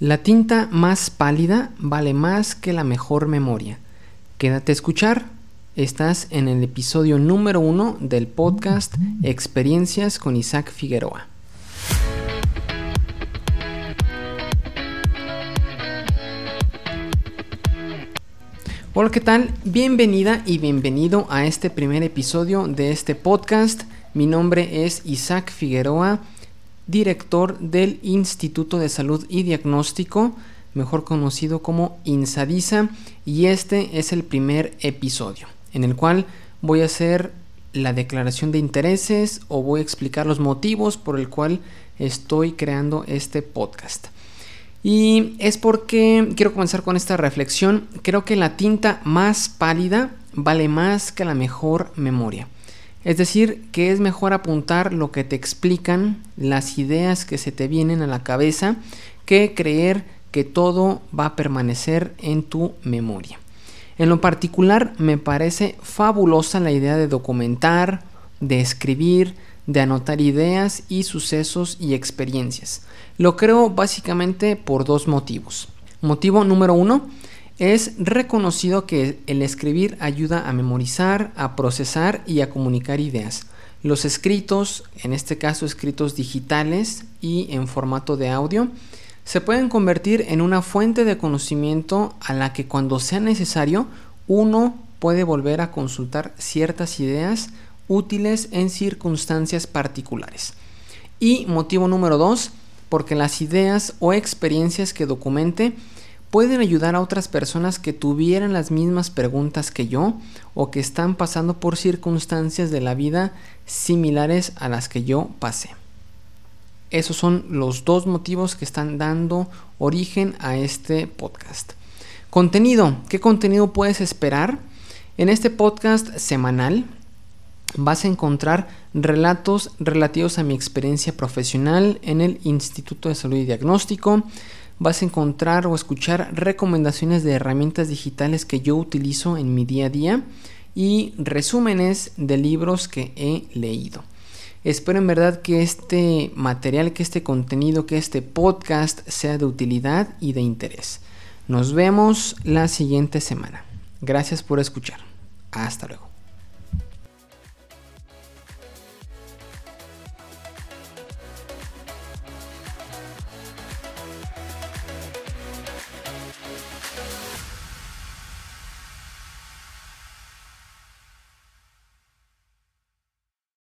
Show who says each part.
Speaker 1: La tinta más pálida vale más que la mejor memoria. Quédate a escuchar. Estás en el episodio número uno del podcast Experiencias con Isaac Figueroa. Hola, ¿qué tal? Bienvenida y bienvenido a este primer episodio de este podcast. Mi nombre es Isaac Figueroa director del Instituto de Salud y Diagnóstico, mejor conocido como INSADISA, y este es el primer episodio en el cual voy a hacer la declaración de intereses o voy a explicar los motivos por el cual estoy creando este podcast. Y es porque quiero comenzar con esta reflexión. Creo que la tinta más pálida vale más que la mejor memoria. Es decir, que es mejor apuntar lo que te explican, las ideas que se te vienen a la cabeza, que creer que todo va a permanecer en tu memoria. En lo particular, me parece fabulosa la idea de documentar, de escribir, de anotar ideas y sucesos y experiencias. Lo creo básicamente por dos motivos. Motivo número uno, es reconocido que el escribir ayuda a memorizar, a procesar y a comunicar ideas. Los escritos, en este caso escritos digitales y en formato de audio, se pueden convertir en una fuente de conocimiento a la que cuando sea necesario uno puede volver a consultar ciertas ideas útiles en circunstancias particulares. Y motivo número dos, porque las ideas o experiencias que documente pueden ayudar a otras personas que tuvieran las mismas preguntas que yo o que están pasando por circunstancias de la vida similares a las que yo pasé. Esos son los dos motivos que están dando origen a este podcast. Contenido. ¿Qué contenido puedes esperar? En este podcast semanal vas a encontrar relatos relativos a mi experiencia profesional en el Instituto de Salud y Diagnóstico, vas a encontrar o escuchar recomendaciones de herramientas digitales que yo utilizo en mi día a día y resúmenes de libros que he leído. Espero en verdad que este material, que este contenido, que este podcast sea de utilidad y de interés. Nos vemos la siguiente semana. Gracias por escuchar. Hasta luego.